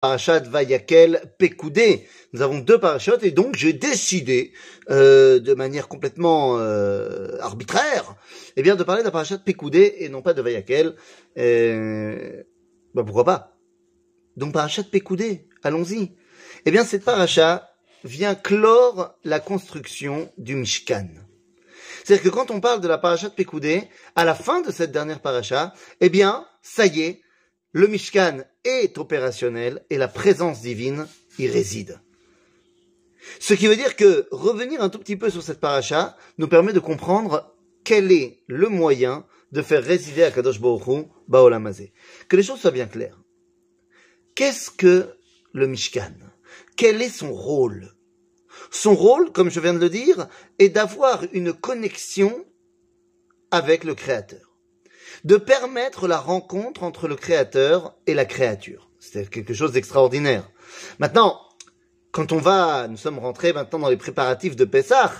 parachat Vayakel Pekoudé. Nous avons deux parachats et donc j'ai décidé, euh, de manière complètement euh, arbitraire, eh bien de parler d'un parachat Pekoudé et non pas de Vayakel. Euh, bah pourquoi pas? Donc parachat Pekoudé, allons-y. Eh bien cette paracha vient clore la construction du Mishkan. C'est-à-dire que quand on parle de la paracha de Pekoudé, à la fin de cette dernière paracha, eh bien, ça y est, le Mishkan est opérationnel et la présence divine y réside. Ce qui veut dire que revenir un tout petit peu sur cette paracha nous permet de comprendre quel est le moyen de faire résider à Kadosh Baruch Baolamazé. Que les choses soient bien claires. Qu'est-ce que le Mishkan? Quel est son rôle? Son rôle, comme je viens de le dire, est d'avoir une connexion avec le Créateur de permettre la rencontre entre le créateur et la créature. C'est quelque chose d'extraordinaire. Maintenant, quand on va, nous sommes rentrés maintenant dans les préparatifs de Pessah,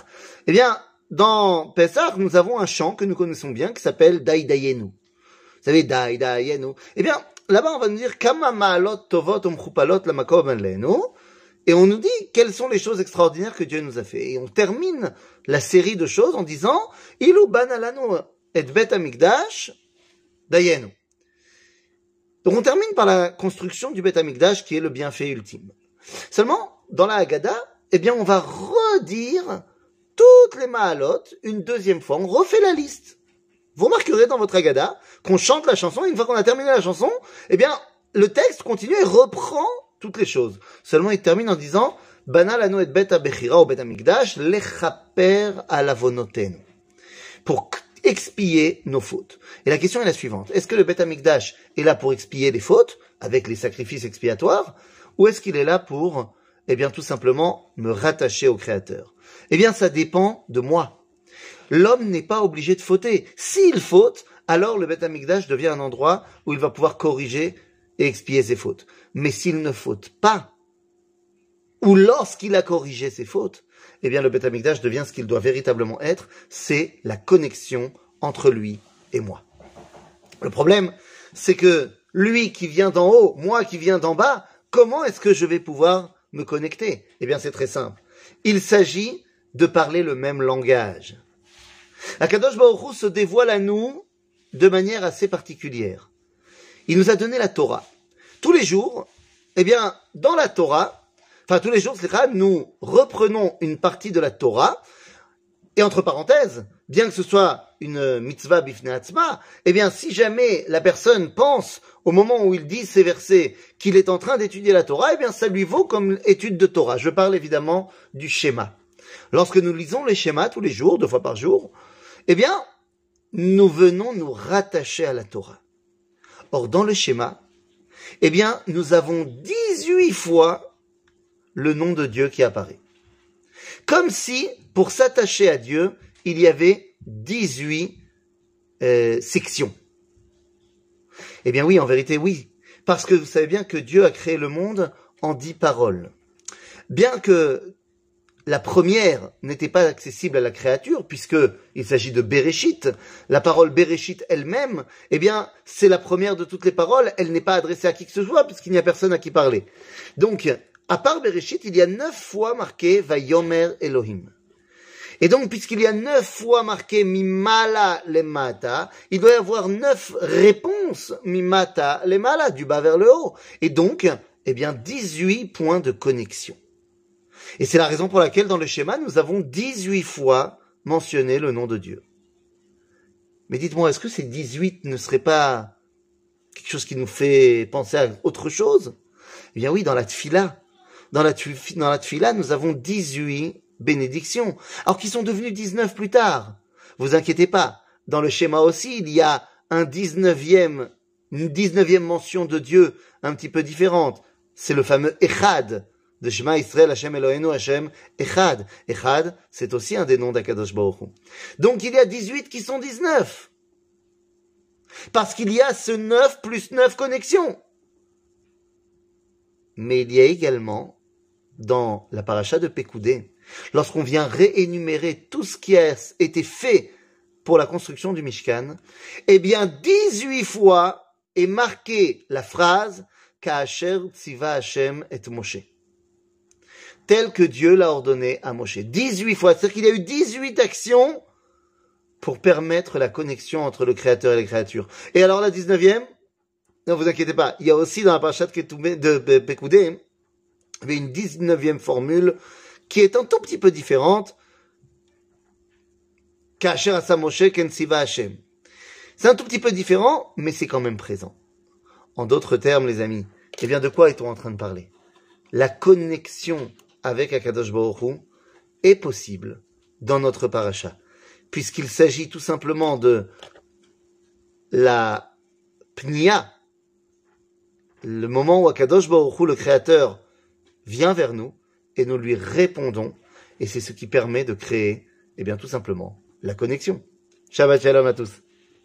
eh bien, dans Pessah, nous avons un chant que nous connaissons bien qui s'appelle Dai Dayenu. Vous savez, Dai Dayenu. Eh bien, là-bas, on va nous dire Kama Ma'alot Tovot Umchupalot Lamakom et on nous dit quelles sont les choses extraordinaires que Dieu nous a fait. Et on termine la série de choses en disant Ilu banalanu et bet amigdash Dayenu. Donc on termine par la construction du Beth Amikdash qui est le bienfait ultime. Seulement, dans la Haggadah, eh bien, on va redire toutes les Mahalot une deuxième fois. On refait la liste. Vous remarquerez dans votre Haggadah qu'on chante la chanson une fois qu'on a terminé la chanson, eh bien, le texte continue et reprend toutes les choses. Seulement, il termine en disant, Banal et bet ou bet amigdash lechaper alavonotenu. Pour expier nos fautes. Et la question est la suivante. Est-ce que le Beth Amikdash est là pour expier les fautes, avec les sacrifices expiatoires, ou est-ce qu'il est là pour, eh bien, tout simplement, me rattacher au Créateur? Eh bien, ça dépend de moi. L'homme n'est pas obligé de fauter. S'il faute, alors le Beth Amikdash devient un endroit où il va pouvoir corriger et expier ses fautes. Mais s'il ne faute pas, ou lorsqu'il a corrigé ses fautes, eh bien le Beth Amikdash devient ce qu'il doit véritablement être, c'est la connexion entre lui et moi. Le problème, c'est que lui qui vient d'en haut, moi qui viens d'en bas, comment est-ce que je vais pouvoir me connecter? Eh bien c'est très simple. Il s'agit de parler le même langage. Akadosh Baruch se dévoile à nous de manière assez particulière. Il nous a donné la Torah. Tous les jours, eh bien, dans la Torah, enfin tous les jours, nous reprenons une partie de la Torah, et entre parenthèses, bien que ce soit une mitzvah bifneatzma, eh bien, si jamais la personne pense, au moment où il dit ces versets, qu'il est en train d'étudier la Torah, eh bien, ça lui vaut comme étude de Torah. Je parle évidemment du schéma. Lorsque nous lisons les schémas tous les jours, deux fois par jour, eh bien, nous venons nous rattacher à la Torah. Or, dans le schéma, eh bien, nous avons 18 fois le nom de Dieu qui apparaît. Comme si, pour s'attacher à Dieu, il y avait 18 euh, sections. Eh bien oui, en vérité, oui. Parce que vous savez bien que Dieu a créé le monde en dix paroles. Bien que la première n'était pas accessible à la créature, puisque il s'agit de Bereshit, la parole Bereshit elle-même, eh bien, c'est la première de toutes les paroles, elle n'est pas adressée à qui que ce soit, puisqu'il n'y a personne à qui parler. Donc, à part Bereshit, il y a neuf fois marqué Vayomer Elohim. Et donc, puisqu'il y a neuf fois marqué Mimala Lemata, il doit y avoir neuf réponses Mimata Lemala, du bas vers le haut. Et donc, eh bien, 18 points de connexion. Et c'est la raison pour laquelle dans le schéma, nous avons 18 fois mentionné le nom de Dieu. Mais dites-moi, est-ce que ces 18 ne seraient pas quelque chose qui nous fait penser à autre chose? Eh bien oui, dans la tfila, dans la, dans la tfila, nous avons 18 bénédictions, alors qu'ils sont devenus 19 plus tard. Vous inquiétez pas. Dans le schéma aussi, il y a un 19e, une 19e mention de Dieu un petit peu différente. C'est le fameux Echad de Shema Israël Hashem Eloheinu Hashem Echad. Echad, c'est aussi un des noms d'Akadosh Baruch Donc il y a 18 qui sont 19. Parce qu'il y a ce 9 plus 9 connexions. Mais il y a également dans la paracha de Pekoudé, lorsqu'on vient réénumérer tout ce qui a été fait pour la construction du Mishkan, eh bien, 18 fois est marquée la phrase Ka'asher tziva Hashem et Moshe. Tel que Dieu l'a ordonné à Moshe. 18 fois. C'est-à-dire qu'il y a eu 18 actions pour permettre la connexion entre le Créateur et les créatures. Et alors la 19e, non, vous inquiétez pas, il y a aussi dans la parachat de Pekoudé, il y a une 19e formule qui est un tout petit peu différente. Kacher Asa Moshe Ken Siva Hashem. C'est un tout petit peu différent, mais c'est quand même présent. En d'autres termes, les amis, eh bien, de quoi est-on en train de parler? La connexion avec Akadosh Baruch est possible dans notre paracha, puisqu'il s'agit tout simplement de la pnia, le moment où Akadosh Baruch le Créateur, vient vers nous et nous lui répondons, et c'est ce qui permet de créer, eh bien, tout simplement, la connexion. Shabbat Shalom à tous.